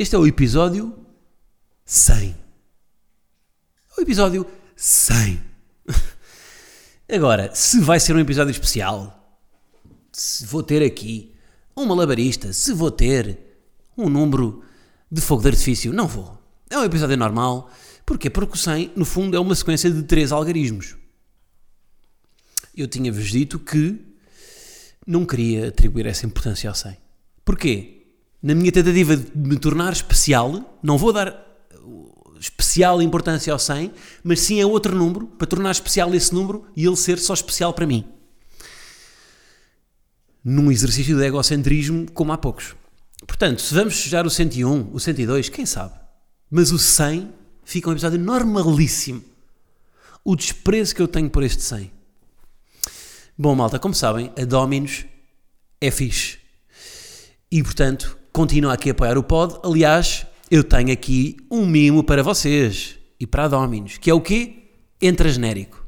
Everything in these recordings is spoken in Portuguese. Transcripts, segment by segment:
Este é o episódio 100. O episódio 100. Agora, se vai ser um episódio especial, se vou ter aqui um malabarista, se vou ter um número de fogo de artifício, não vou. É um episódio normal. Porquê? Porque o 100, no fundo, é uma sequência de três algarismos. Eu tinha-vos dito que não queria atribuir essa importância ao 100. Porquê? Na minha tentativa de me tornar especial, não vou dar uh, especial importância ao 100, mas sim a outro número, para tornar especial esse número e ele ser só especial para mim. Num exercício de egocentrismo como há poucos. Portanto, se vamos festejar o 101, o 102, quem sabe? Mas o 100 fica um episódio normalíssimo. O desprezo que eu tenho por este 100. Bom, malta, como sabem, a Dominus é fixe. E, portanto, continua aqui a apoiar o pod. Aliás, eu tenho aqui um mimo para vocês e para a Dominus, que é o quê? Entra genérico.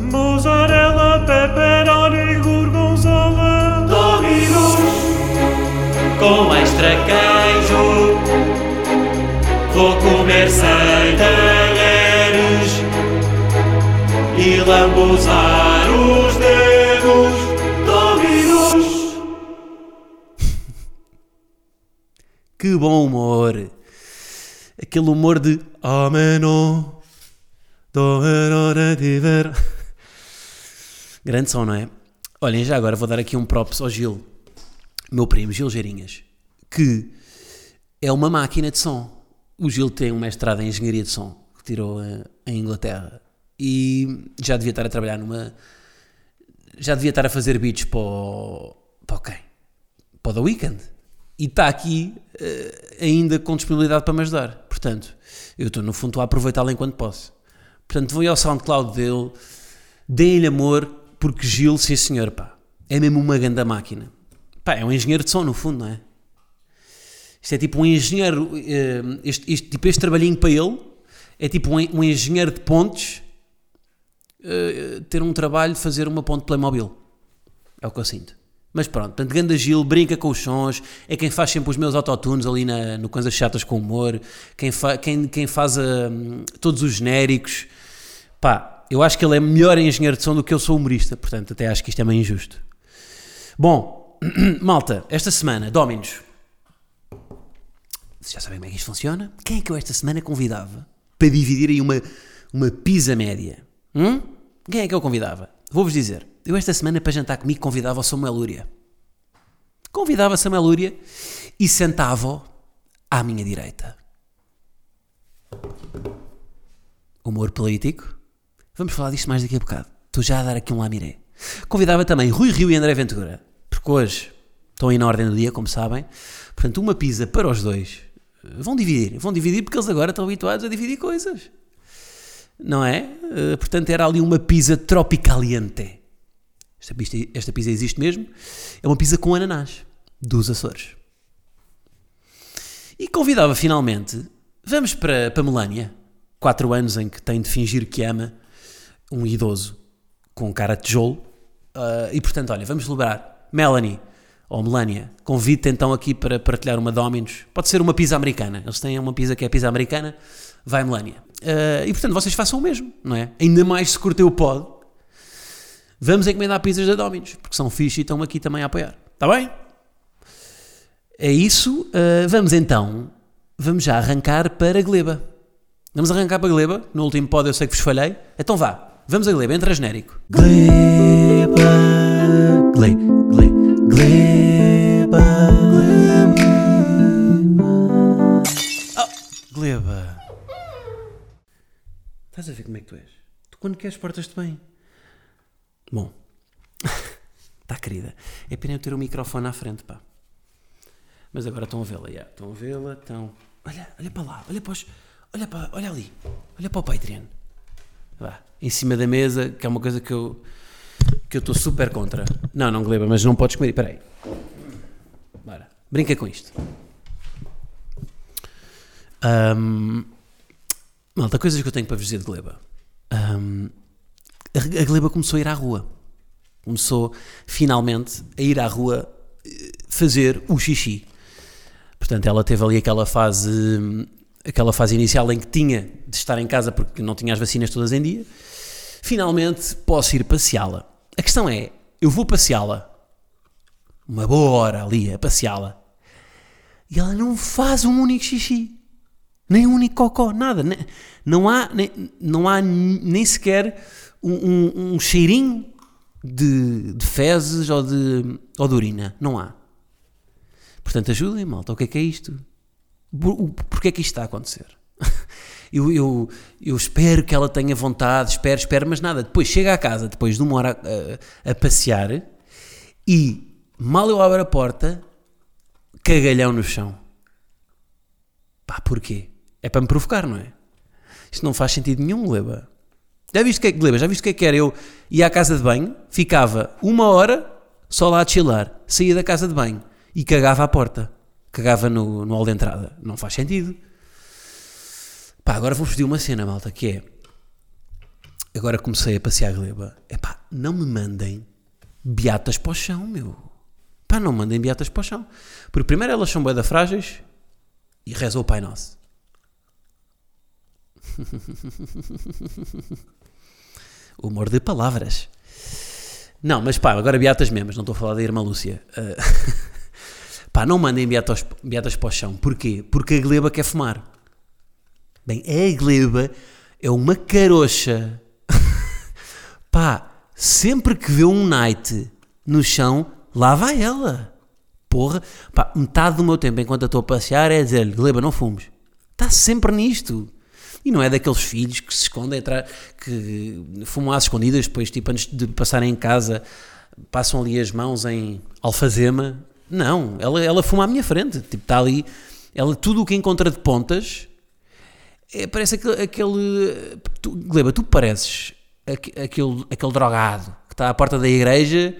Mozzarella, pepperoni, gorgonzola Dominus Com extra queijo Vou comer sem talheres E lambuzar Que bom humor! Aquele humor de Ameno, tiver. Grande som, não é? Olhem, já agora vou dar aqui um props ao Gil, meu primo, Gil Geirinhas, que é uma máquina de som. O Gil tem um mestrado em engenharia de som, que tirou eh, em Inglaterra, e já devia estar a trabalhar numa. Já devia estar a fazer beats para o. para quem? Para o The Weeknd. E está aqui eh, ainda com disponibilidade para me ajudar. Portanto, eu estou, no fundo, a aproveitá-lo enquanto posso. Portanto, vou ao SoundCloud dele, deem-lhe amor, porque Gil, sim senhor, pá, é mesmo uma grande máquina. Pá, é um engenheiro de som, no fundo, não é? Isto é tipo um engenheiro, eh, este, este- tipo este trabalhinho para ele, é tipo um, um engenheiro de pontes eh, ter um trabalho fazer uma ponte Playmobil. É o que eu sinto. Mas pronto, portanto, Ganda Gil brinca com os sons, é quem faz sempre os meus autotunes ali na, no Coisas Chatas com Humor, quem, fa, quem, quem faz hum, todos os genéricos. Pá, eu acho que ele é melhor engenheiro de som do que eu sou humorista, portanto, até acho que isto é meio injusto. Bom, malta, esta semana, Dominos. Vocês já sabem como é que isto funciona? Quem é que eu esta semana convidava para dividir aí uma, uma pizza média? Hum? Quem é que eu convidava? Vou-vos dizer. Eu esta semana para jantar comigo convidava o Samuel Lúria. Convidava Samuel Lúria e sentava-o à minha direita. Humor político. Vamos falar disto mais daqui a bocado. Estou já a dar aqui um lamiré. Convidava também Rui Rio e André Ventura. Porque hoje estão aí na ordem do dia, como sabem. Portanto, uma pizza para os dois. Vão dividir. Vão dividir porque eles agora estão habituados a dividir coisas. Não é? Eh, portanto, era ali uma pizza tropicaliente. Esta pizza, esta pizza existe mesmo. É uma pizza com ananás. Dos Açores. E convidava finalmente, vamos para, para Melania, quatro anos em que tem de fingir que ama um idoso com cara de tijolo. Ah, e portanto, olha, vamos celebrar. Melanie, ou Melania, convido-te então aqui para partilhar uma Dominos. Pode ser uma pizza americana. Eles têm uma pizza que é pizza americana. Vai Melania. Ah, e portanto, vocês façam o mesmo, não é? Ainda mais se curteu o pod. Vamos encomendar pizzas da Dominos, porque são fixe e estão aqui também a apoiar. Está bem? É isso. Uh, vamos então, vamos já arrancar para Gleba. Vamos arrancar para Gleba. No último pod eu sei que vos falhei. Então vá, vamos a Gleba, entra genérico. Gleba, gle, gle, Gleba, Gleba. Oh, Gleba. Estás a ver como é que tu és? Tu quando queres portas-te bem. Bom, está querida. É pena eu ter o microfone à frente, pá. Mas agora estão a vê-la, já. Estão a vê-la, estão. Olha, olha para lá, olha para os. Olha, para, olha ali, olha para o Patreon. Vá, em cima da mesa, que é uma coisa que eu. que eu estou super contra. Não, não, Gleba, mas não podes comer. Espera aí. Bora, brinca com isto. Ahm, malta, coisas que eu tenho para vos dizer de Gleba. Ahm, a, Gleba começou a ir à rua. Começou finalmente a ir à rua eh, fazer o xixi. Portanto, ela teve ali aquela fase, aquela fase inicial em que tinha de estar em casa porque não tinha as vacinas todas em dia. Finalmente posso ir passeá-la. A questão é, eu vou passeá-la, uma boa hora ali a passeá-la, e ela não faz um único xixi, nem um único cocó, nada. Não há, nem, não há nem sequer um, um- um cheirinho de, de fezes ou de, ou de urina. Não há. Portanto, ajudem, malta. O que é que é isto? Porquê é que isto está a acontecer? Eu, eu, eu espero que ela tenha vontade, espero, espero, mas nada. Depois chega à casa, depois de uma hora a, a passear, e mal eu abro a porta, cagalhão no chão. Pá, porquê? É para me provocar, não é? Isto não faz sentido nenhum, Gleba. Já viste que é que, Gleba, já viste o que é que era? Eu ia à casa de banho, ficava uma hora só lá a chilar, saía da casa de banho e cagava à porta. Cagava no, no hall de entrada. Não faz sentido. Pá, agora vou-vos pedir uma cena, malta, que é... Agora comecei a passear a Gleba. É pá, não me mandem beatas para o chão, meu. Pá, não mandem beatas para o chão. Porque primeiro elas são bué da frágeis e rezam o Pai Nosso. Humor de palavras. Não, mas pá, agora beatas mesmo, não estou a falar da irmã Lúcia. Ah, pá, não mandem beatas, beatas para o chão. Porquê? Porque a gleba quer fumar. Bem, a gleba é uma carocha. pá, sempre que vê um night no chão, lá vai ela. Porra, pá, metade do meu tempo enquanto eu estou a passear é dizer-lhe, gleba, não fumes. Está sempre nisto. E não é daqueles filhos que se escondem atrás, que fumam às escondidas, depois, tipo, antes de passarem em casa, passam ali as mãos em alfazema. Não, ela, ela fuma à minha frente. Tipo, está ali, ela, tudo o que encontra de pontas, é, parece aquele. aquele tu, Gleba, tu pareces aque- aquele, aquele drogado que está à porta da igreja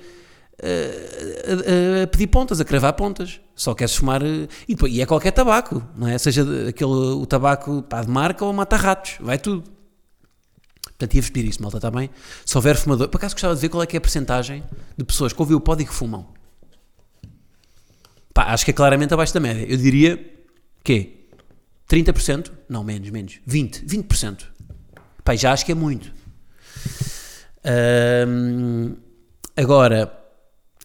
a, a- a pedir pontas, a cravar pontas. Só queres fumar. eh, E, e é qualquer tabaco, não é? Seja aquele, o tabaco pá, de marca ou mata-ratos, vai tudo. Portanto, ia-vos pedir isso, malta, está bem? Se houver fumador. Por acaso gostava de ver qual é que é a percentagem de pessoas que ouvem o pódio e que fumam. Pá, acho que é claramente abaixo da média. Eu diria que 30%? Não, menos, menos. 20%. 20%. Pá, já acho que é muito. Agora,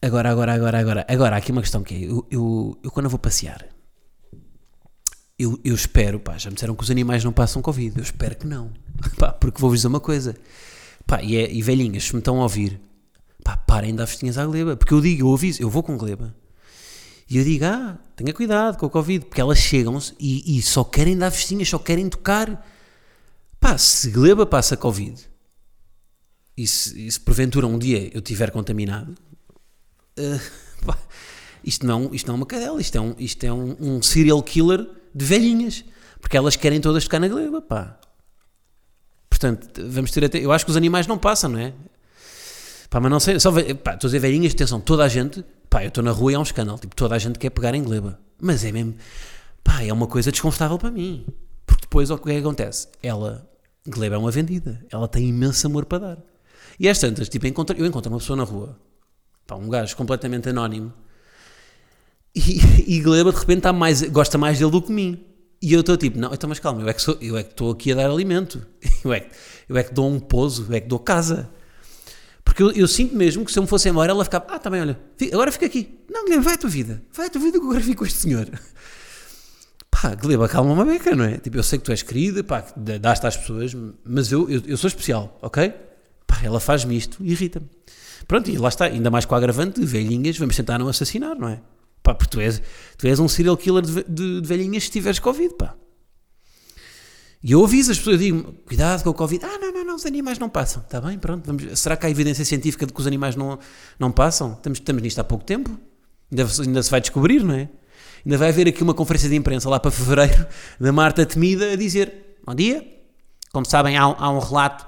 agora, agora, agora, agora, agora, há aqui uma questão que é, eu, eu, eu quando eu vou passear, eu, eu espero, pá, já me disseram que os animais não passam Covid, eu espero que não, pá, porque vou-vos dizer uma coisa, pá, e, é, e velhinhas, se me estão a ouvir, pá, parem de dar festinhas à gleba, porque eu digo, eu aviso, eu vou com gleba, e eu digo, ah, tenha cuidado com o Covid, porque elas chegam-se e, e só querem dar festinhas, só querem tocar, pá, se gleba passa Covid, e se, e se porventura um dia eu tiver contaminado, eh, pá, isto, não, isto não é uma cadela, isto é, um, isto é um, um serial killer de velhinhas, porque elas querem todas tocar na gleba, pá. Portanto, vamos ter até. Eu acho que os animais não passam, não é? Pá, mas não sei, só, pá, estou a dizer velhinhas, atenção, toda a gente, pá, eu estou na rua e há um escândalo, tipo, toda a gente quer pegar em gleba, mas é mesmo, pá, é uma coisa desconfortável para mim, porque depois o que é que acontece? Ela, gleba é uma vendida, ela tem imenso amor para dar. E às tantas, tipo, eu encontro uma pessoa na rua, pá, um gajo completamente anónimo, e, e Gleba de repente está mais, gosta mais dele do que mim. E eu estou tipo, não, então mas calma, eu é que sou- é estou aqui a dar alimento, eu é, que- eu é que dou um pouso, eu é que dou casa. Porque eu, eu sinto mesmo que se eu me fosse embora, ela ficava, ah, também, olha, fi- agora fica aqui. Não, Gleba, vai a tua vida, vai a tua vida que eu agora fico com este senhor. Pá, Gleba, calma uma beca, não é? Tipo, eu sei que tu és querida, pá, dás-te às pessoas, mas eu, eu, eu sou especial, ok? Pá, ela faz-me isto e irrita-me. Pronto, e lá está, ainda mais com o agravante de velhinhas, vamos tentar não assassinar, não é? Pá, porque tu és, tu és um serial killer de, de, de velhinhas se tiveres Covid, pá. E eu aviso as pessoas, digo, cuidado com o Covid. Ah, não, não, não, os animais não passam. Está bem, pronto. Vamos, será que há evidência científica de que os animais não, não passam? Estamos, estamos nisto há pouco tempo. Ainda, ainda se vai descobrir, não é? Ainda vai haver aqui uma conferência de imprensa lá para fevereiro da Marta Temida a dizer: Bom dia. Como sabem, há, há um relato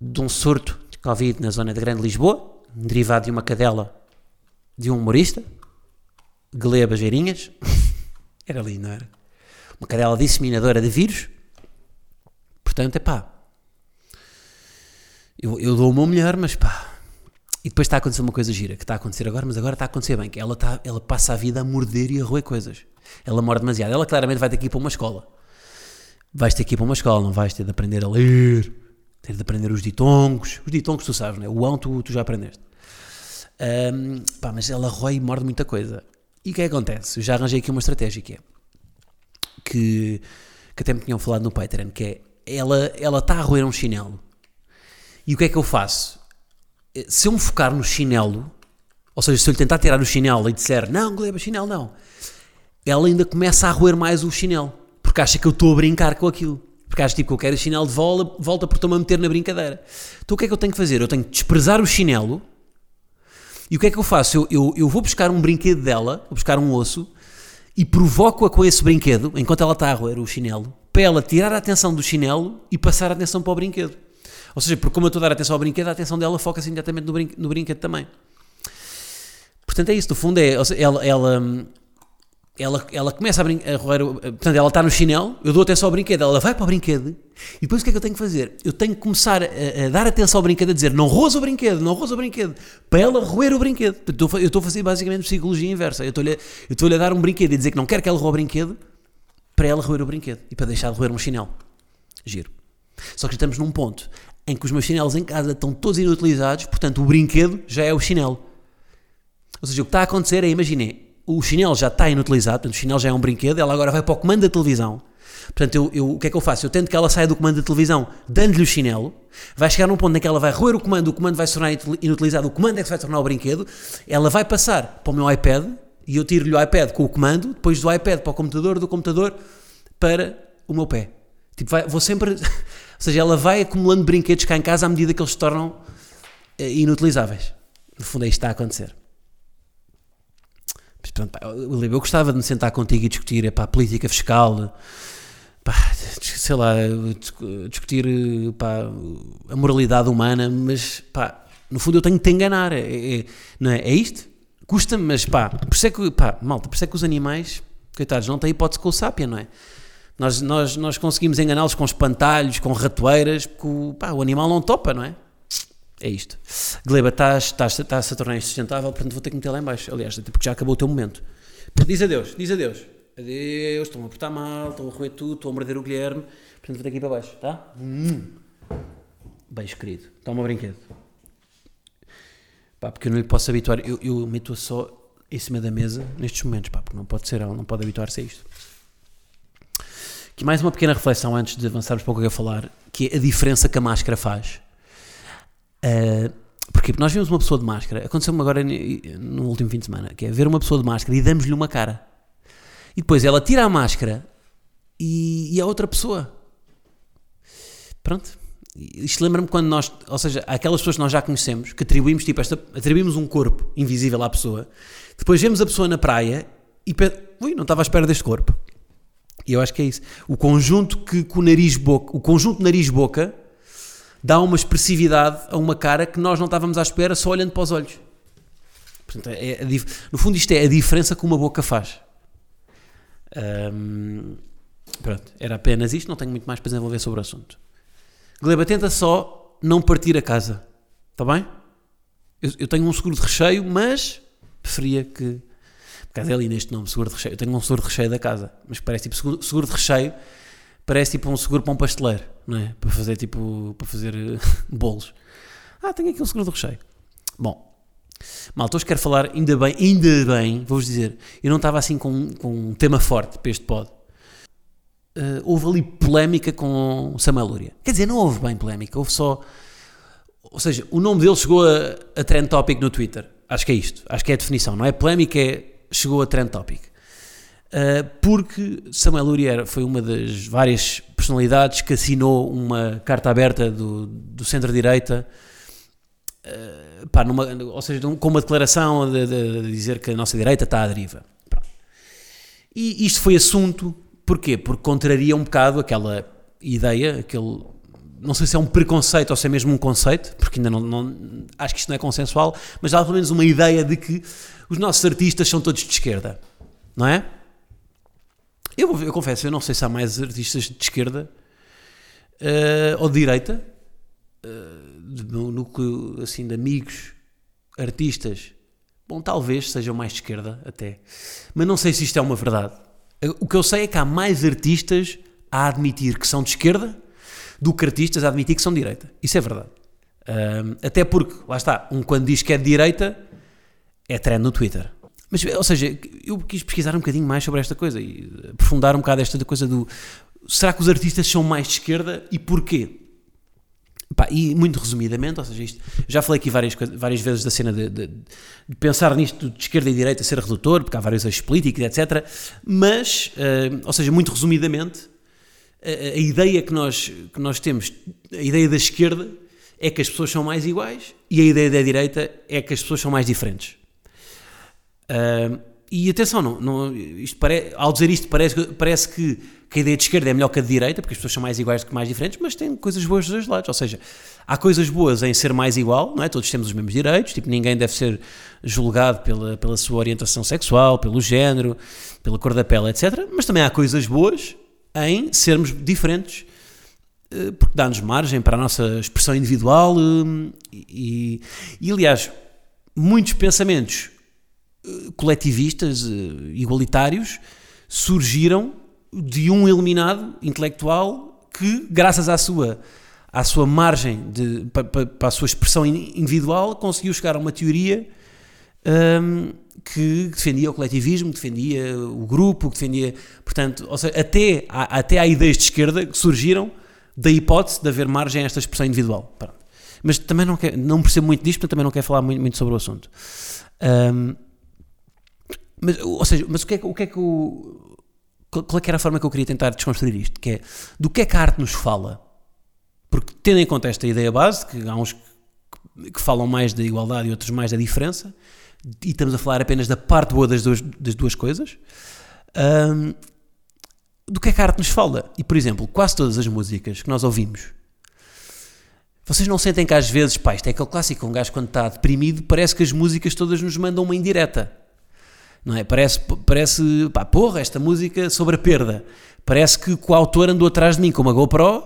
de um surto Covid na zona da Grande Lisboa, derivado de uma cadela de um humorista, Gleba Geirinhas. era ali, não era? Uma cadela disseminadora de vírus. Portanto, é pá. Eu, eu dou uma mulher, mas pá. E depois está a acontecer uma coisa gira, que está a acontecer agora, mas agora está a acontecer bem, que ela, está, ela passa a vida a morder e a roer coisas. Ela morde demasiado. Ela claramente vai ter que ir para uma escola. Vais ter que ir para uma escola, não vais ter de aprender a ler, ter de aprender os ditongos. Os ditongos tu sabes, não é? O ão tu, tu já aprendeste. Ahm, pá, mas ela rói e morde muita coisa. E o que é que acontece? Eu já arranjei aqui uma estratégia que é que, que até me tinham falado no Patreon, que é ela, ela está a roer um chinelo. E o que é que eu faço? Se eu me focar no chinelo, ou seja, se eu lhe tentar tirar o chinelo e disser não, Gleba, chinelo não, ela ainda começa a roer mais o chinelo, porque acha que eu estou a brincar com aquilo. Porque acha tipo que eu quero o chinelo de volta, volta porque estou-me a meter na brincadeira. Então o que é que eu tenho que fazer? Eu tenho que desprezar o chinelo. E o que é que eu faço? Eu, eu, eu vou buscar um brinquedo dela, vou buscar um osso, e provoco-a com esse brinquedo, enquanto ela está a roer o chinelo, para ela tirar a atenção do chinelo e passar a atenção para o brinquedo. Ou seja, porque como eu estou a dar atenção ao brinquedo, a atenção dela foca-se imediatamente no, brin no brinquedo também. Portanto, é isso. No fundo, é, ela, ela, ela, ela começa a, roer. Portanto, ela está no chinelo, eu dou atenção ao brinquedo, ela vai para o brinquedo, e depois o que é que eu tenho que fazer? Eu tenho que começar a, a dar atenção ao brinquedo, a dizer não roza o brinquedo, não roza o brinquedo, para ela roer o brinquedo. Eu estou a fazer basicamente psicologia inversa. Eu estou-lhe estou a dar um brinquedo e dizer que não quero que ela roe o brinquedo, para ela roer o brinquedo e para deixar de roer um chinelo. Giro. Só que estamos num ponto em que os meus chinelos em casa estão todos inutilizados, portanto o brinquedo já é o chinelo. Ou seja, o que está a acontecer é, imaginei, o chinelo já está inutilizado, portanto o chinelo já é um brinquedo, ela agora vai para o comando da televisão. Portanto, eu, eu, o que é que eu faço? Eu tento que ela saia do comando da televisão, dando-lhe o chinelo, vai chegar num ponto em que ela vai roer o comando, o comando vai se tornar inutilizado, o comando é que se vai tornar o brinquedo, ela vai passar para o meu iPad, e eu tiro-lhe o iPad com o comando, depois do iPad para o computador, do computador para o meu pé. Tipo, vai, vou sempre. Ou seja, ela vai acumulando brinquedos cá em casa à medida que eles se tornam uh, inutilizáveis. No fundo, é isto que está a acontecer. Pronto, pá, eu, gostava de me sentar contigo e discutir epá, a política fiscal, pá, sei lá, discutir pá, a moralidade humana, mas pá, no fundo eu tenho que te enganar. É, é, não é? é isto? Custa-me, mas pá, por isso é que, pá, malta, por isso é que os animais, coitados, não têm hipótese com o sápia, não é? Nós, nós, nós conseguimos enganá-los com espantalhos, com ratoeiras, porque pá, o animal não topa, não é? É isto. Gleba, estás, estás, estás a tornar insustentável, portanto vou ter que meter lá em baixo. Aliás, até porque já acabou o teu momento. Diz adeus, diz adeus. Adeus, estou-me a portar mal, estou a roer tudo, estou a morder o Guilherme, portanto vou ter que ir para baixo, tá? Hum. Beijo, querido. Toma brinquedo. Pá, porque eu não lhe posso habituar, eu, eu meto-a só em cima da mesa nestes momentos, pá, porque não pode ser, não pode habituar-se a isto. Aqui mais uma pequena reflexão antes de avançarmos para o que eu ia falar, que é a diferença que a máscara faz. Uh, porque nós vimos uma pessoa de máscara, aconteceu-me agora no último fim de semana, que é ver uma pessoa de máscara e damos-lhe uma cara. E depois ela tira a máscara e, e a outra pessoa. Pronto. Isto lembra-me quando nós, ou seja, aquelas pessoas que nós já conhecemos, que atribuímos, tipo, esta, atribuímos um corpo invisível à pessoa, depois vemos a pessoa na praia e, ui, não estava à espera deste corpo. E eu acho que é isso. O conjunto que, que o nariz-boca, o conjunto nariz-boca dá uma expressividade a uma cara que nós não estávamos à espera só olhando para os olhos. Portanto, é, é, no fundo, isto é a diferença que uma boca faz. Um, pronto, era apenas isto, não tenho muito mais para desenvolver sobre o assunto. Gleba, tenta só não partir a casa, está bem? Eu, eu tenho um seguro de recheio, mas preferia que por causa é ali neste nome, seguro de recheio. Eu tenho um seguro de recheio da casa, mas parece tipo seguro, seguro de recheio, parece tipo um seguro para um pasteleiro, não é? Para fazer tipo, para fazer uh, bolos. Ah, tenho aqui um seguro de recheio. Bom, malta, hoje quero falar, ainda bem, ainda bem, vou-vos dizer, eu não estava assim com, com um tema forte para este pod. Uh, houve ali polémica com Samuel Lúria. Quer dizer, não houve bem polémica, houve só. Ou seja, o nome dele chegou a, a trend topic no Twitter. Acho que é isto. Acho que é a definição. Não é polémica, é chegou a trend topic. Uh, porque Samuel Lurier foi uma das várias personalidades que assinou uma carta aberta do, do centro-direita, uh, ou seja, com uma declaração de, de, de, dizer que a nossa direita está à deriva. Pronto. E isto foi assunto, porquê? Porque contraria um bocado aquela ideia, aquele. Não sei se é um preconceito ou se é mesmo um conceito, porque ainda não, não acho que isto não é consensual, mas há pelo menos uma ideia de que os nossos artistas são todos de esquerda, não é? Eu, eu confesso, eu não sei se há mais artistas de esquerda uh, ou de direita, uh, no núcleo assim, de amigos, artistas. Bom, talvez sejam mais de esquerda até, mas não sei se isto é uma verdade. O que eu sei é que há mais artistas a admitir que são de esquerda do que artistas a admitir que são de direita. Isso é verdade. Uh, até porque, lá está, um quando diz que é de direita é trend no Twitter. Mas, ou seja, eu quis pesquisar um bocadinho mais sobre esta coisa e aprofundar um bocado esta coisa do será que os artistas são mais de esquerda e porquê? Pá, e muito resumidamente, ou seja, isto, já falei aqui várias, várias vezes da cena de, de, de, pensar nisto de esquerda e direita ser redutor, porque há vários eixos políticos, etc. Mas, uh, ou seja, muito resumidamente, a, a, ideia que nós, que nós temos, a ideia da esquerda é que as pessoas são mais iguais e a ideia da direita é que as pessoas são mais diferentes. Uh, e atenção, não, não, isto pare, ao dizer isto parece, parece que, que, a ideia de esquerda é melhor que a de direita, porque as pessoas são mais iguais do que mais diferentes, mas tem coisas boas dos dois lados. Ou seja, há coisas boas em ser mais igual, não é? Todos temos os mesmos direitos, tipo, ninguém deve ser julgado pela, pela sua orientação sexual, pelo género, pela cor da pele, etc. Mas também há coisas boas em sermos diferentes, eh, porque dá-nos margem para a nossa expressão individual eh, e, e aliás, muitos pensamentos coletivistas, eh, igualitários, surgiram de um eliminado intelectual que, graças à sua, à sua margem, de, para, para a sua expressão individual, conseguiu chegar a uma teoria um, que defendia o coletivismo, defendia o grupo, defendia. Portanto, seja, até, até há ideias de esquerda que surgiram da hipótese de haver margem a esta expressão individual. Pronto. Mas também não, quer, não percebo muito disto, portanto também não quero falar muito, muito sobre o assunto. Um, mas, ou seja, mas o que é, o que, é que o. Qual é que era a forma que eu queria tentar desconstruir isto? Que é do que é que a arte nos fala? Porque, tendo em conta esta ideia base, que há uns que, que falam mais da igualdade e outros mais da diferença, e estamos a falar apenas da parte boa das duas, das duas coisas, hum, do que é que a arte nos fala? E, por exemplo, quase todas as músicas que nós ouvimos, vocês não sentem que às vezes, pá, isto é aquele clássico, um gajo quando está deprimido, parece que as músicas todas nos mandam uma indireta não é? Parece, parece pá, porra, esta música sobre a perda. Parece que o autor andou atrás de mim com uma GoPro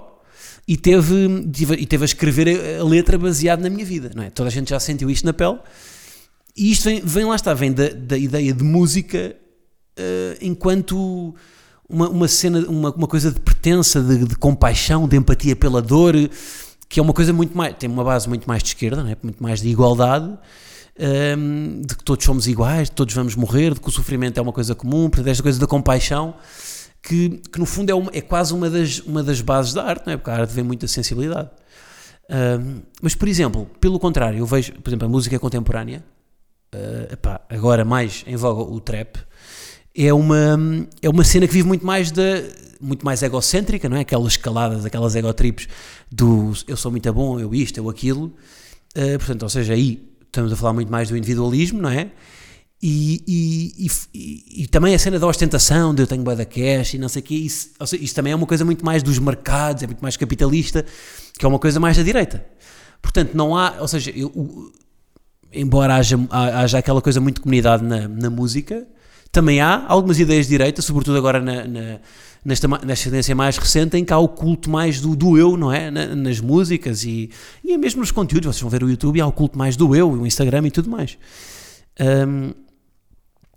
e teve, e teve a escrever a letra baseada na minha vida, não é? Toda a gente já sentiu isto na pele. E isto vem, vem lá está, vem da, da ideia de música uh, enquanto uma, uma cena, uma, uma coisa de pertença, de, de, compaixão, de empatia pela dor, que é uma coisa muito mais, tem uma base muito mais de esquerda, não é? muito mais de igualdade um, de que todos somos iguais, de que todos vamos morrer, de que o sofrimento é uma coisa comum, portanto, esta coisa da compaixão, que, que no fundo é, uma, é quase uma das, uma das bases da arte, não é? porque a arte vê muita sensibilidade. Um, mas, por exemplo, pelo contrário, eu vejo, por exemplo, a música contemporânea, uh, epá, agora mais em voga o trap, é uma, é uma cena que vive muito mais da muito mais egocêntrica, não é? Aquelas escaladas, aquelas egotrips do eu sou muito bom, eu isto, eu aquilo. Uh, portanto, ou seja, aí estamos a falar muito mais do individualismo, não é? E, e, e, e, também a cena da ostentação, de eu tenho bué da cash e não sei o quê, isso, seja, isso, também é uma coisa muito mais dos mercados, é muito mais capitalista, que é uma coisa mais da direita. Portanto, não há, ou seja, eu, embora haja, haja aquela coisa muito de comunidade na, na música, também há algumas ideias de direita, sobretudo agora na, na nesta, nesta tendência mais recente em que há o culto mais do, do eu, não é? nas músicas e, e mesmo nos conteúdos. Vocês vão ver o YouTube e há o culto mais do eu, o Instagram e tudo mais. Um,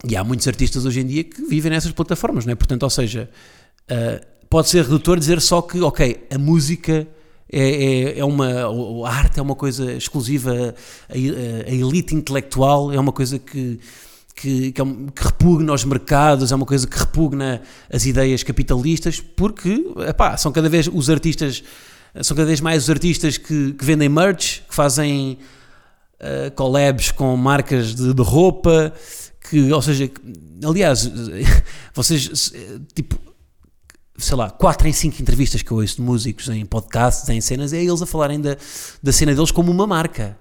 e há muitos artistas hoje em dia que vivem nessas plataformas, não é? Portanto, ou seja, uh, pode ser redutor dizer só que, ok, a música é, é, é, uma. A arte é uma coisa exclusiva, a, a elite intelectual é uma coisa que que, que, é um, que, repugna os mercados, é uma coisa que repugna as ideias capitalistas, porque epá, são cada vez os artistas, são cada vez mais os artistas que, que vendem merch, que fazem uh, collabs com marcas de, de, roupa, que, ou seja, aliás, vocês, tipo, sei lá, 4 em 5 entrevistas que eu ouço de músicos em podcasts, em cenas, é eles a falarem da, da cena deles como uma marca.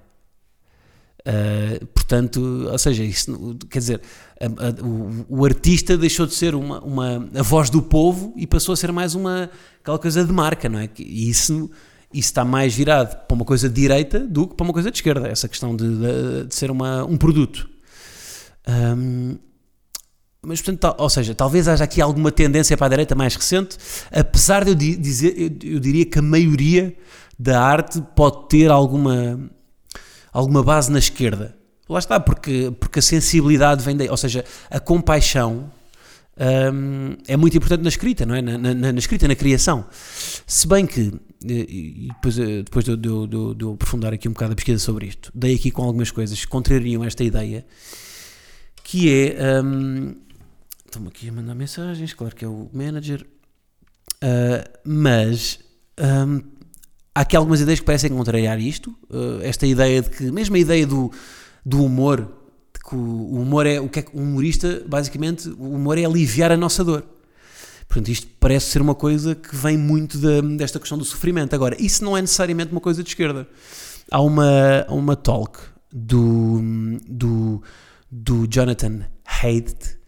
Uh, portanto, ou seja, isso, quer dizer, a, a, o, o, artista deixou de ser uma, uma, a voz do povo e passou a ser mais uma aquela coisa de marca, não é? E isso, isso está mais virado para uma coisa de direita do que para uma coisa de esquerda, essa questão de, de, de ser uma, um produto. Um, mas, portanto, ou seja, talvez haja aqui alguma tendência para a direita mais recente, apesar de eu dizer, eu diria que a maioria da arte pode ter alguma alguma base na esquerda. Lá está, porque, porque a sensibilidade vem daí, ou seja, a compaixão um, é muito importante na escrita, não é? Na, na, na, escrita, na criação. Se bem que, e depois, eh, depois de, de, de, de eu aprofundar aqui um bocado a pesquisa sobre isto, dei aqui com algumas coisas que contrariam esta ideia, que é. Um, Estão-me aqui a mandar mensagens, claro que é o manager, uh, mas um, há aqui algumas ideias que parecem contrariar isto. Uh, esta ideia de que, mesmo a ideia do, do humor, que o humor é o que é um humorista, basicamente, o humor é aliviar a nossa dor. Portanto, isto parece ser uma coisa que vem muito de, desta questão do sofrimento. Agora, isso não é necessariamente uma coisa de esquerda. Há uma, uma talk do, do, do Jonathan Haidt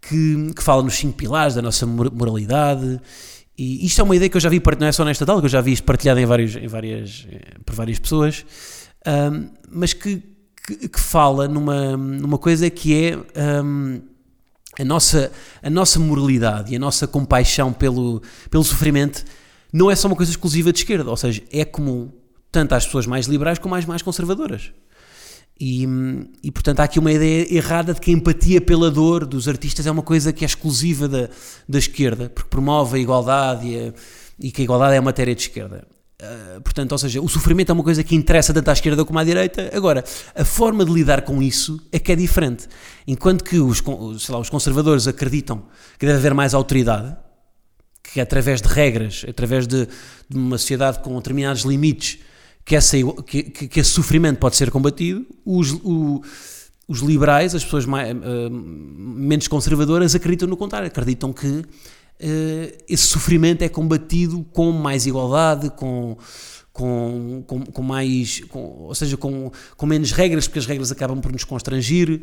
que, que fala nos cinco pilares da nossa moralidade e isto é uma ideia que eu já vi, não é só nesta tal, que eu já vi isto partilhado em, vários, em várias, eh, por várias pessoas, um, mas que, que, que, fala numa, numa coisa que é um, a, nossa, a nossa moralidade e a nossa compaixão pelo, pelo sofrimento não é só uma coisa exclusiva de esquerda, ou seja, é comum tanto às pessoas mais liberais como às mais conservadoras. E, e, portanto há aqui uma ideia errada de que a empatia pela dor dos artistas é uma coisa que é exclusiva da, da esquerda, porque promove a igualdade e, a, e que a igualdade é a matéria de esquerda. Uh, portanto, ou seja, o sofrimento é uma coisa que interessa tanto à esquerda como à direita. Agora, a forma de lidar com isso é que é diferente. Enquanto que os, lá, os conservadores acreditam que deve haver mais autoridade, que através de regras, através de, de uma sociedade com determinados limites, que, essa, que, que, esse sofrimento pode ser combatido, os, o, os liberais, as pessoas mais, uh, menos conservadoras, acreditam no contrário, acreditam que uh, esse sofrimento é combatido com mais igualdade, com, com, com, com mais, com, ou seja, com, com menos regras, porque as regras acabam por nos constrangir.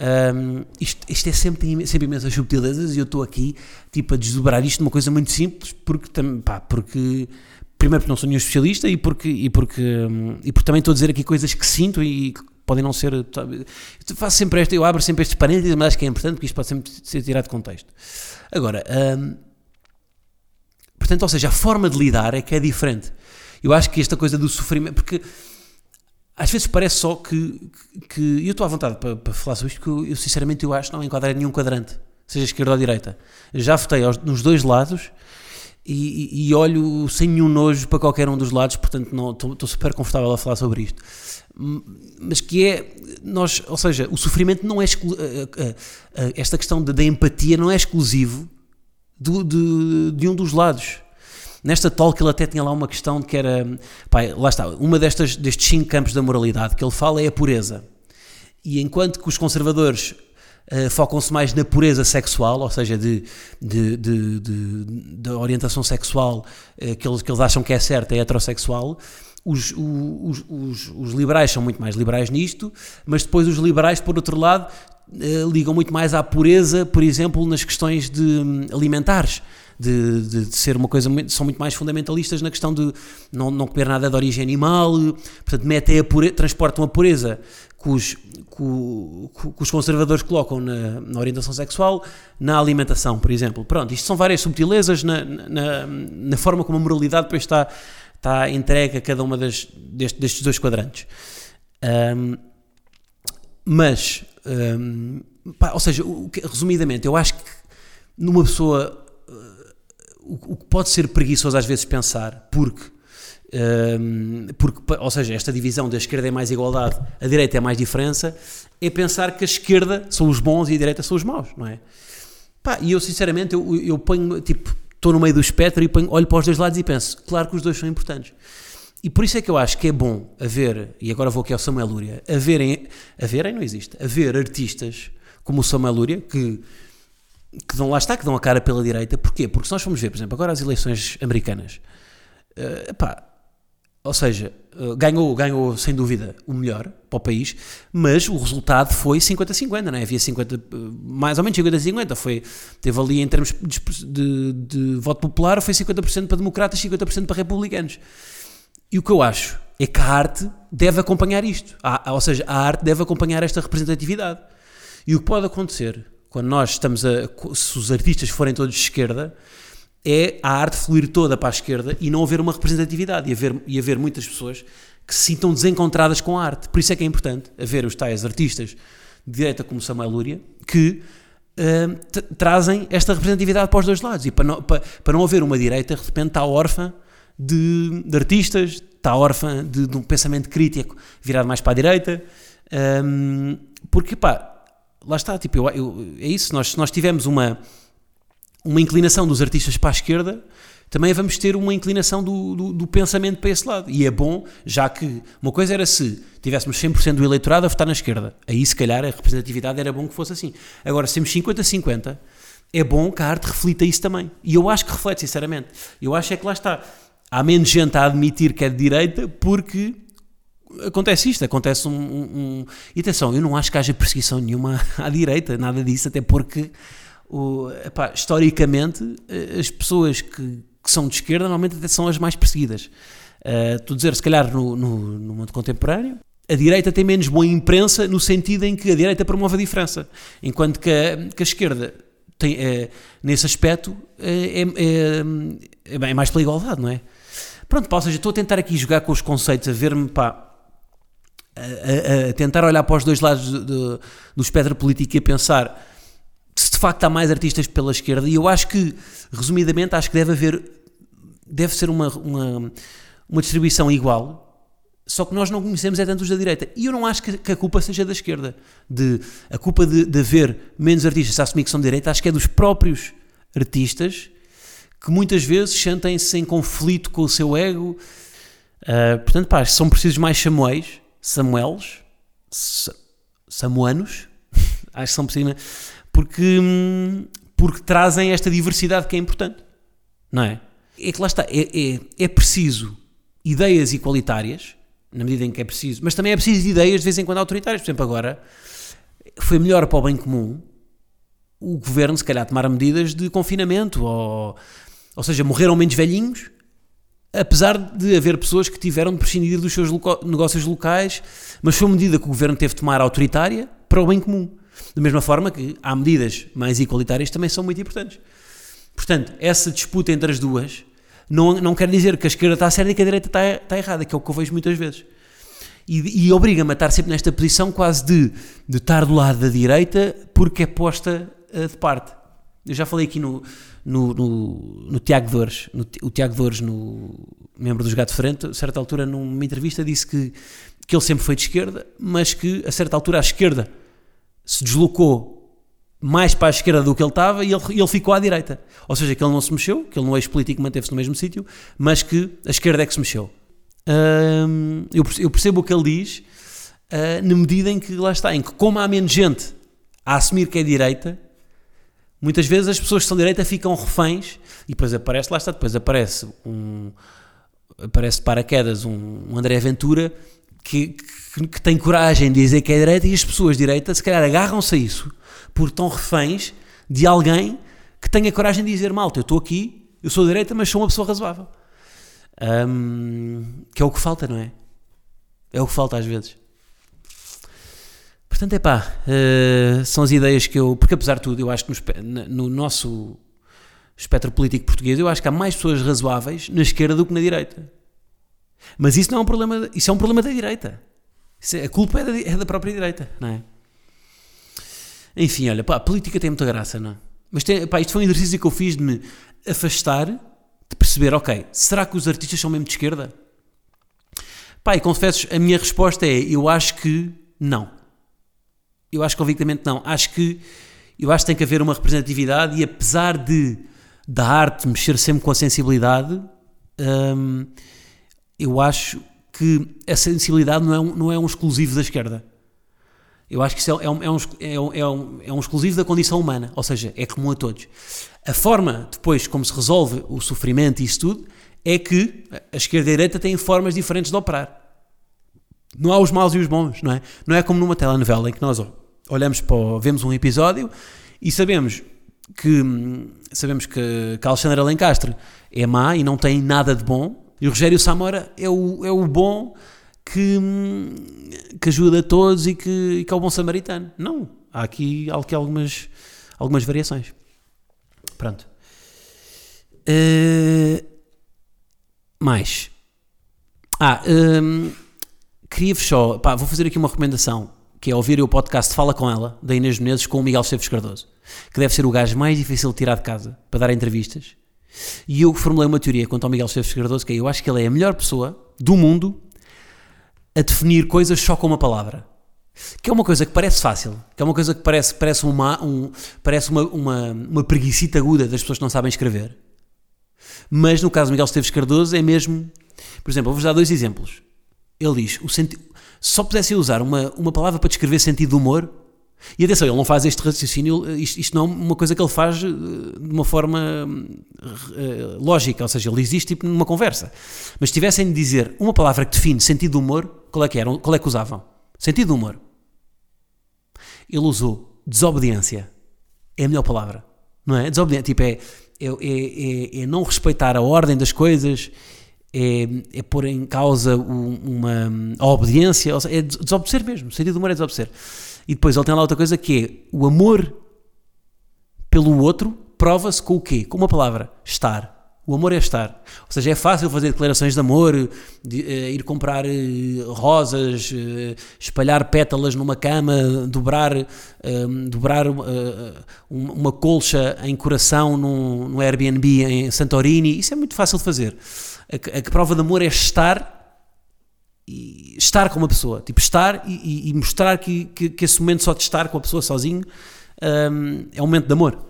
Um, isto, isto é sempre, sempre imensas subtilezas e eu estou aqui tipo, a desdobrar isto numa coisa muito simples, porque, pá, porque primeiro porque não sou nenhum especialista e porque, e porque, e porque também estou a dizer aqui coisas que sinto e que podem não ser. Eu faço sempre esta, eu abro sempre estes parênteses, mas acho que é importante porque isto pode sempre ser tirado de contexto. Agora, hum, portanto, ou seja, a forma de lidar é que é diferente. Eu acho que esta coisa do sofrimento, porque às vezes parece só que, que eu estou à vontade para, para falar sobre isto, porque eu, eu sinceramente eu acho que não enquadra nenhum quadrante, seja esquerda ou direita. já votei aos, nos dois lados e, e, olho sem nenhum nojo para qualquer um dos lados, portanto estou super confortável a falar sobre isto. Mas que é, nós, ou seja, o sofrimento não é, esta questão da empatia não é exclusivo de, de um dos lados. Nesta talk ele até tinha lá uma questão que era, pá, lá está, uma destas, destes cinco campos da moralidade que ele fala é a pureza. E enquanto que os conservadores uh, focam-se mais na pureza sexual, ou seja, de, de, de, de orientação sexual uh, que, eles, que eles acham que é certa, é heterossexual. Os, os, os, os, liberais são muito mais liberais nisto, mas depois os liberais, por outro lado, uh, ligam muito mais à pureza, por exemplo, nas questões de um, alimentares. De, de, de, ser uma coisa são muito mais fundamentalistas na questão de não, não comer nada de origem animal, portanto metem a pureza, transportam a pureza que os, que, os conservadores colocam na, na, orientação sexual, na alimentação, por exemplo. Pronto, isto são várias subtilezas na, na, na forma como a moralidade depois está, está entregue a cada uma das, destes, destes dois quadrantes. Um, mas, um, pá, ou seja, resumidamente, eu acho que numa pessoa uh, o, o que pode ser preguiçoso às vezes pensar, porque porque, ou seja, esta divisão da esquerda é mais igualdade, a direita é mais diferença, é pensar que a esquerda são os bons e a direita são os maus, não é? Pá, e eu sinceramente, eu, eu ponho, tipo, estou no meio do espectro e ponho, olho para os dois lados e penso, claro que os dois são importantes. E por isso é que eu acho que é bom haver, e agora vou aqui ao Samuel Lúria, haverem, haverem não existe, haver artistas como o Samuel Lúria, que, que dão, lá está, que dão a cara pela direita, porquê? Porque se nós formos ver, por exemplo, agora as eleições americanas, uh, pá, ou seja, uh, ganhou, ganhou sem dúvida o melhor para o país, mas o resultado foi 50-50, não é? Havia 50, uh, mais ou menos 50-50, foi, teve ali em termos de, de, de voto popular, foi 50% para democratas, 50% para republicanos. E o que eu acho é que a arte deve acompanhar isto, a, ou seja, a arte deve acompanhar esta representatividade. E o que pode acontecer quando nós estamos a. se os artistas forem todos de esquerda, é a arte fluir toda para a esquerda e não haver uma representatividade e haver, e haver muitas pessoas que se sintam desencontradas com a arte. Por isso é que é importante haver os tais artistas de direita como Samuel Lúria que uh, trazem esta representatividade para os dois lados. E para não, para, para não haver uma direita de repente está órfã de, de artistas, está órfã de, de, um pensamento crítico virado mais para a direita, um, porque pá, lá está, tipo, eu, eu, é isso, nós, nós tivermos uma uma inclinação dos artistas para a esquerda, também vamos ter uma inclinação do, do, do, pensamento para esse lado. E é bom, já que uma coisa era se tivéssemos 100% do eleitorado a votar na esquerda. Aí, se calhar, a representatividade era bom que fosse assim. Agora, se temos 50-50, é bom que a arte reflita isso também. E eu acho que reflete, sinceramente. Eu acho é que lá está. Há menos gente a admitir que é de direita porque acontece isto, acontece um, um, um... E atenção, eu não acho que haja perseguição nenhuma à direita, nada disso, até porque o, epá, historicamente, eh, as pessoas que, que, são de esquerda normalmente até são as mais perseguidas. Uh, tu dizer, se calhar, no, no, no, mundo contemporâneo, a direita tem menos boa imprensa no sentido em que a direita promove a diferença, enquanto que a, que a esquerda tem, é, nesse aspecto é, é, é, mais pela igualdade, não é? Pronto, pá, ou seja, estou a tentar aqui jogar com os conceitos, a ver-me, pá, a, a, a, tentar olhar para os dois lados do, do, do espectro político e a pensar se de facto há mais artistas pela esquerda, e eu acho que, resumidamente, acho que deve haver, deve ser uma, uma, uma distribuição igual, só que nós não conhecemos é tanto os da direita. E eu não acho que, que a culpa seja da esquerda. De, a culpa de, de haver menos artistas a assumir que são de direita, acho que é dos próprios artistas que muitas vezes sentem-se em conflito com o seu ego. Uh, portanto, pá, são precisos mais Samuéis, Samuelos, Samuanos, acho que são precisos porque, porque trazem esta diversidade que é importante, não é? É que lá está, é, é, é preciso ideias igualitárias, na medida em que é preciso, mas também é preciso ideias de vez em quando autoritárias. Por exemplo, agora foi melhor para o bem comum o governo, se calhar, tomar medidas de confinamento, ou, ou seja, morreram menos velhinhos, apesar de haver pessoas que tiveram de prescindir dos seus loco negócios locais, mas foi uma medida que o governo teve de tomar autoritária para o bem comum. Da mesma forma que há medidas mais igualitárias também são muito importantes. Portanto, essa disputa entre as duas não, não quer dizer que a esquerda está certa e que a direita está, está errada, que é o que eu vejo muitas vezes. E, e obriga-me a estar sempre nesta posição quase de, de estar do lado da direita porque é posta uh, de parte. Eu já falei aqui no, no, no, no Tiago Dores, no, o Tiago Dores, no, membro dos Gato Frente, a certa altura numa entrevista disse que, que ele sempre foi de esquerda, mas que a certa altura a esquerda se deslocou mais para a esquerda do que ele estava e ele, ele ficou à direita. Ou seja, que ele não se mexeu, que ele no ex-político manteve-se no mesmo sítio, mas que a esquerda é que se mexeu. Eu, eu, percebo o que ele diz uh, na medida em que lá está, em que como há menos gente a assumir que é direita, muitas vezes as pessoas que são direita ficam reféns e depois aparece, lá está, depois aparece um aparece de paraquedas um, um André Ventura que, que, que, tem coragem de dizer que é direita e as pessoas de direita se calhar agarram-se a isso porque estão reféns de alguém que tenha coragem de dizer malta, eu estou aqui, eu sou direita, mas sou uma pessoa razoável. Um, que é o que falta, não é? É o que falta às vezes. Portanto, é pá, uh, são as ideias que eu. Porque apesar de tudo, eu acho que no, no nosso espectro político português, eu acho que há mais pessoas razoáveis na esquerda do que na direita. Mas isso não é um problema, isso é um problema da direita. É, a culpa é da, é da, própria direita, não é? Enfim, olha, pá, a política tem muita graça, não é? Mas tem, pá, isto foi um exercício que eu fiz de me afastar, de perceber, ok, será que os artistas são mesmo de esquerda? Pá, e confesso, a minha resposta é, eu acho que não. Eu acho convictamente não. Acho que, eu acho que tem que haver uma representatividade e apesar de da arte mexer sempre com a sensibilidade, hum, eu acho que a sensibilidade não é, um, não é um exclusivo da esquerda. Eu acho que isso é, é um, é, um, é, um, é, um, é um exclusivo da condição humana, ou seja, é comum a todos. A forma, depois, como se resolve o sofrimento e isso tudo, é que a esquerda e a direita têm formas diferentes de operar. Não há os maus e os bons, não é? Não é como numa telenovela em que nós olhamos para, vemos um episódio e sabemos que sabemos que, que a Alexandra Lencastre é má e não tem nada de bom e o Rogério Samora é o, é o bom que, que ajuda a todos e que, que é o bom samaritano. Não, há aqui, há aqui algumas, algumas variações. Pronto. Eh, mais. Ah, hum, queria-vos só, pá, vou fazer aqui uma recomendação, que é ouvir o podcast Fala Com Ela, da Inês Menezes, com o Miguel Esteves Cardoso, que deve ser o gajo mais difícil de tirar de casa para dar entrevistas. E eu formulei uma teoria quanto ao Miguel Esteves Cardoso, que é, eu acho que ele é a melhor pessoa do mundo a definir coisas só com uma palavra. Que é uma coisa que parece fácil, que é uma coisa que parece, parece, uma, um, parece uma, uma, uma preguicita aguda das pessoas que não sabem escrever. Mas no caso do Miguel Esteves Cardoso é mesmo. Por exemplo, vou-vos dar dois exemplos. Ele diz: o senti... se só pudesse usar uma, uma palavra para descrever sentido de humor. E atenção, ele não faz este raciocínio, isto, isto não é uma coisa que ele faz eh, de uma forma eh, lógica, ou seja, ele isto tipo numa conversa. Mas se tivessem de dizer uma palavra que define sentido de humor, qual é que era? Qual é que usavam? Sentido de humor. Ele usou desobediência. É a melhor palavra. Não é? Desobediência. Tipo, é, é, é, é, é não respeitar a ordem das coisas, é, é pôr em causa um- uma, a obediência, é des- desobedecer mesmo. Sentido do humor é desobedecer. E depois ele tem lá outra coisa que é o amor pelo outro prova-se com o quê? Com uma palavra: estar. O amor é estar. Ou seja, é fácil fazer declarações de amor, de, eh, ir comprar eh, rosas, eh, espalhar pétalas numa cama, dobrar, dobrar uma, colcha em coração num, Airbnb em Santorini. Isso é muito fácil de fazer. A, a prova de amor é estar e estar com uma pessoa, tipo estar e, e- mostrar que, que, que esse momento só de estar com a pessoa sozinho hum, é um momento de amor.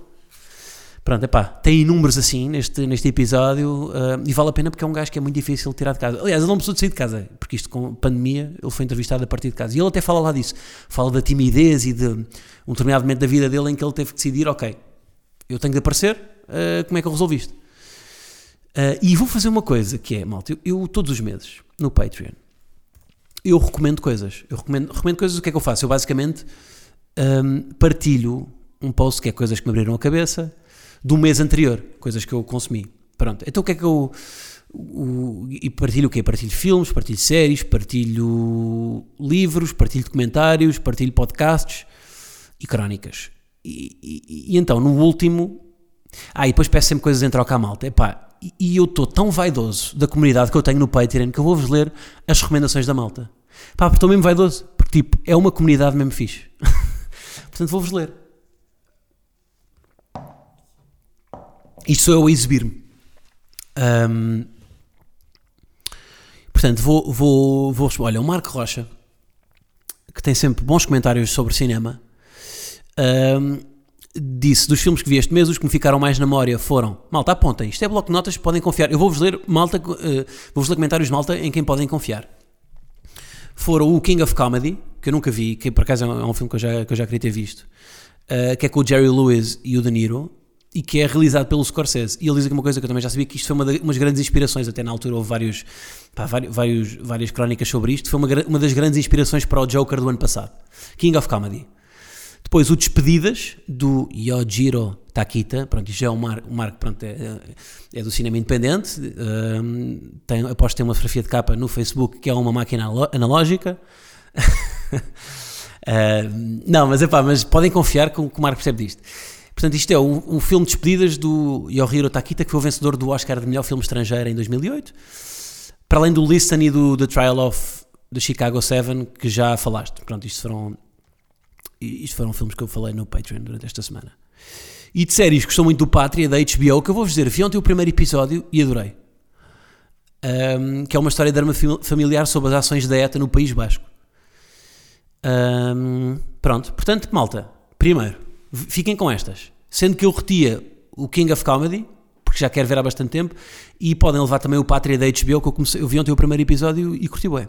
Pronto, epá, tem inúmeros assim neste, neste episódio hum, e vale a pena porque é um gajo que é muito difícil tirar de casa. Aliás, ele não precisou de sair de casa, porque isto com pandemia ele foi entrevistado a partir de casa e ele até fala lá disso. Fala da timidez e de um determinado momento da vida dele em que ele teve que decidir: ok, eu tenho de aparecer, uh, como é que eu resolvi isto? Uh, e vou fazer uma coisa que é, malta, eu, eu todos os meses no Patreon eu recomendo coisas. Eu recomendo, recomendo coisas, o que é que eu faço? Eu basicamente hum, partilho um post que é coisas que me abriram a cabeça do mês anterior, coisas que eu consumi. Pronto, então o que é que eu. o- e partilho o quê? Partilho filmes, partilho séries, partilho livros, partilho documentários, partilho podcasts e crónicas. E, e- e então, no último. Ah, e depois peço sempre coisas em troca à malta. Epá, e, e eu estou tão vaidoso da comunidade que eu tenho no Patreon que eu vou-vos ler as recomendações da malta. Pá, estou mesmo vaidoso. Porque, tipo, é uma comunidade mesmo fixe. Portanto, vou-vos ler. Isto sou eu a exibir-me. Ahm, portanto, vou, vou, vou. Olha, o Marco Rocha, que tem sempre bons comentários sobre cinema, ahm, disse dos filmes que vi este mês, os que me ficaram mais na memória foram. Malta, apontem, isto é bloco de notas, podem confiar. Eu vou-vos ler, malta, eh, vou-vos ler comentários malta em quem podem confiar. Foram o King of Comedy, que eu nunca vi, que por acaso é um, é filme que eu já, que eu já queria ter visto, eh, que é com o Jerry Lewis e o De Niro, e que é realizado pelo Scorsese. E ele diz aqui uma coisa que eu também já sabia, que isto foi uma das grandes inspirações, até na altura houve vários, pá, vários, vários- várias crónicas sobre isto, foi uma, uma das grandes inspirações para o Joker do ano passado. King of Comedy. Depois o Despedidas, do Yojiro Takita, pronto, já é um marco, um pronto, é, é do cinema independente, hum, tem, aposto que tem uma fotografia de capa no Facebook que é uma máquina analógica. Hum, não, mas, epá, mas podem confiar que, que o Marco percebe disto. Portanto, isto é o, o filme Despedidas do Yohiro Takita, que foi o vencedor do Oscar de melhor filme estrangeiro em 2008. Para além do Listen e do The Trial of the Chicago 7, que já falaste. Pronto, isto foram e isto foram filmes que eu falei no Patreon durante esta semana. E de séries, gostou muito do Pátria, da HBO, que eu vou-vos dizer, vi ontem o primeiro episódio e adorei. Ahm, que é uma história de fami- familiar sobre as ações da ETA no País Basco. Ahm, pronto, portanto, malta, primeiro, fiquem com estas. Sendo que eu retia o King of Comedy, porque já quero ver há bastante tempo, e podem levar também o Pátria da HBO, que eu, comecei, eu vi ontem o primeiro episódio e curti bem.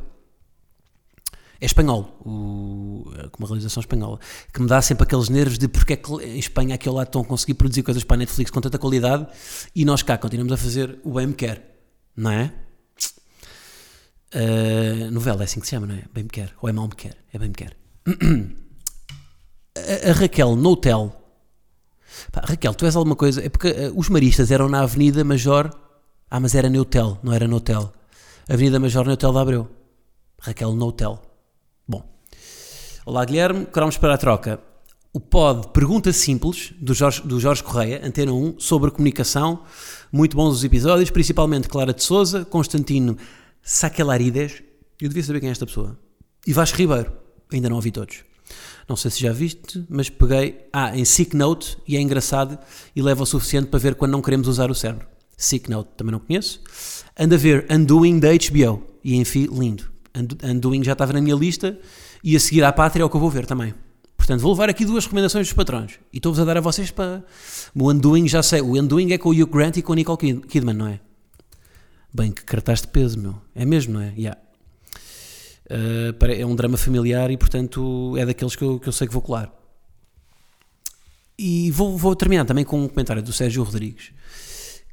É espanhol, o, com uma realização espanhola, que me dá sempre aqueles nervos de porque é que em Espanha aquele lado estão a conseguir produzir coisas para a Netflix com tanta qualidade e nós cá continuamos a fazer o bem me quer, não é? Uh, novela é assim que se chama, não é? Bem me quer, ou é mal me quer, é bem me quer. a, a Raquel no hotel, Pá, Raquel, tu és alguma coisa, é porque uh, os maristas eram na Avenida Major, ah, mas era no hotel, não era no hotel, Avenida Major no hotel da Abreu, Raquel no hotel. Bom, olá Guilherme, queremos para a troca. O pod Pergunta Simples, do Jorge, do Jorge Correia, Antena 1, sobre comunicação. Muito bons os episódios, principalmente Clara de Souza, Constantino Saquelarides. Eu devia saber quem é esta pessoa. E Vasco Ribeiro. Ainda não ouvi todos. Não sei se já viste, mas peguei. Ah, em Sick Note e é engraçado e leva o suficiente para ver quando não queremos usar o cérebro. Sick Note também não conheço. Anda a ver Undoing da HBO. E enfim, lindo. Undoing já estava na minha lista e a seguir à pátria é o que eu vou ver também. Portanto, vou levar aqui duas recomendações dos patrões e estou-vos a dar a vocês para. O Undoing já sei. O Undoing é com o Hugh Grant e com o Nicole Kidman, não é? Bem, que cartaz de peso, meu. É mesmo, não é? Yeah. Uh, é um drama familiar e, portanto, é daqueles que eu, que eu sei que vou colar. E vou, vou terminar também com um comentário do Sérgio Rodrigues,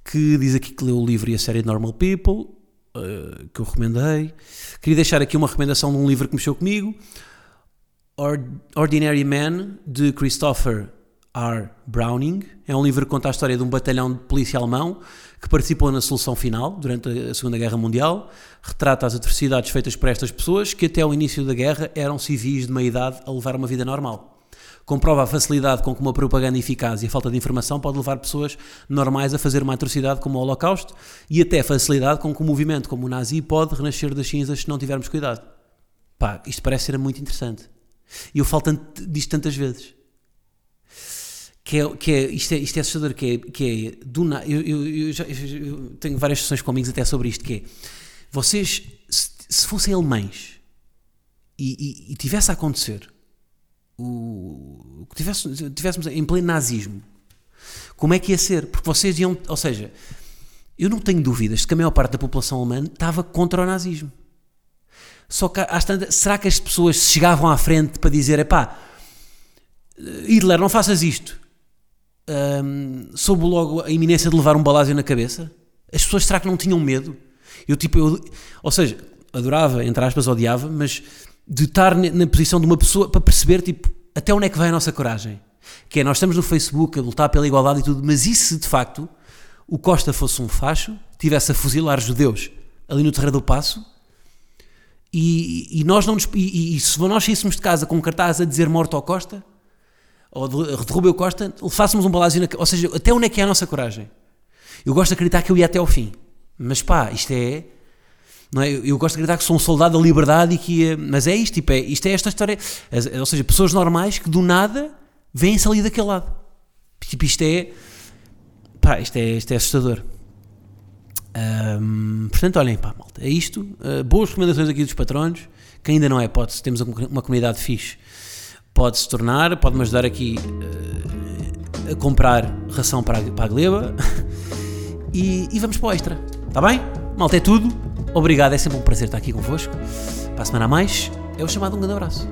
que diz aqui que leu o livro e a série Normal People, uh, que eu recomendei. Queria deixar aqui uma recomendação de um livro que mexeu comigo, Ordinary Man, de Christopher R. Browning. É um livro que conta a história de um batalhão de polícia alemão que participou na solução final durante a Segunda Guerra Mundial. Retrata as atrocidades feitas por estas pessoas que até ao início da guerra eram civis de meia idade a levar uma vida normal comprova a facilidade com que uma propaganda eficaz e a falta de informação pode levar pessoas normais a fazer uma atrocidade como o Holocausto e até a facilidade com que um movimento como o nazi pode renascer das cinzas se não tivermos cuidado. Pá, isto parece ser muito interessante. E eu falo tanto, disto tantas vezes. Que é, que é, isto, é, isto é assustador, que é, que é do na, eu, eu, eu, já, eu tenho várias sessões com amigos até sobre isto, que é, vocês, se, se fossem alemães e, e, e tivesse a acontecer o, tivéssemos, tivéssemos em pleno nazismo, como é que ia ser? Porque vocês iam, ou seja, eu não tenho dúvidas de que a maior parte da população alemã estava contra o nazismo. Só que às tantas, será que as pessoas chegavam à frente para dizer, epá, Hitler, não faças isto. Um, soube logo a iminência de levar um balásio na cabeça? As pessoas será que não tinham medo? Eu tipo, eu, ou seja, adorava, entre aspas, odiava, mas de estar na posição de uma pessoa para perceber, tipo, até onde é que vai a nossa coragem? Que é, nós estamos no Facebook a lutar pela igualdade e tudo, mas e se de facto o Costa fosse um facho, tivesse a fuzilar judeus ali no Terreiro do Passo, e, e nós não nos, e, e, se nós saíssemos de casa com um cartaz a dizer morto ao Costa, ou derrubei o Costa, fássemos um balásio na Ou seja, até onde é que é a nossa coragem? Eu gosto de acreditar que eu ia até ao fim. Mas pá, isto é não é? Eu, gosto de acreditar que sou um soldado da liberdade e que ia, mas é isto, tipo, é, isto é esta história, ou seja, pessoas normais que do nada vêm-se ali daquele lado. Tipo, isto é, pá, isto é, isto é assustador. Um, portanto, olhem, pá, malta, é isto. Uh, boas recomendações aqui dos patronos, que ainda não é, pode temos uma comunidade fixe, pode se tornar, pode-me ajudar aqui uh, a comprar ração para a, para a gleba e, e vamos para o extra, está bem? Malta, é tudo. Obrigado, é sempre um prazer estar aqui convosco. Para a semana a mais, é o chamado Um Grande Abraço.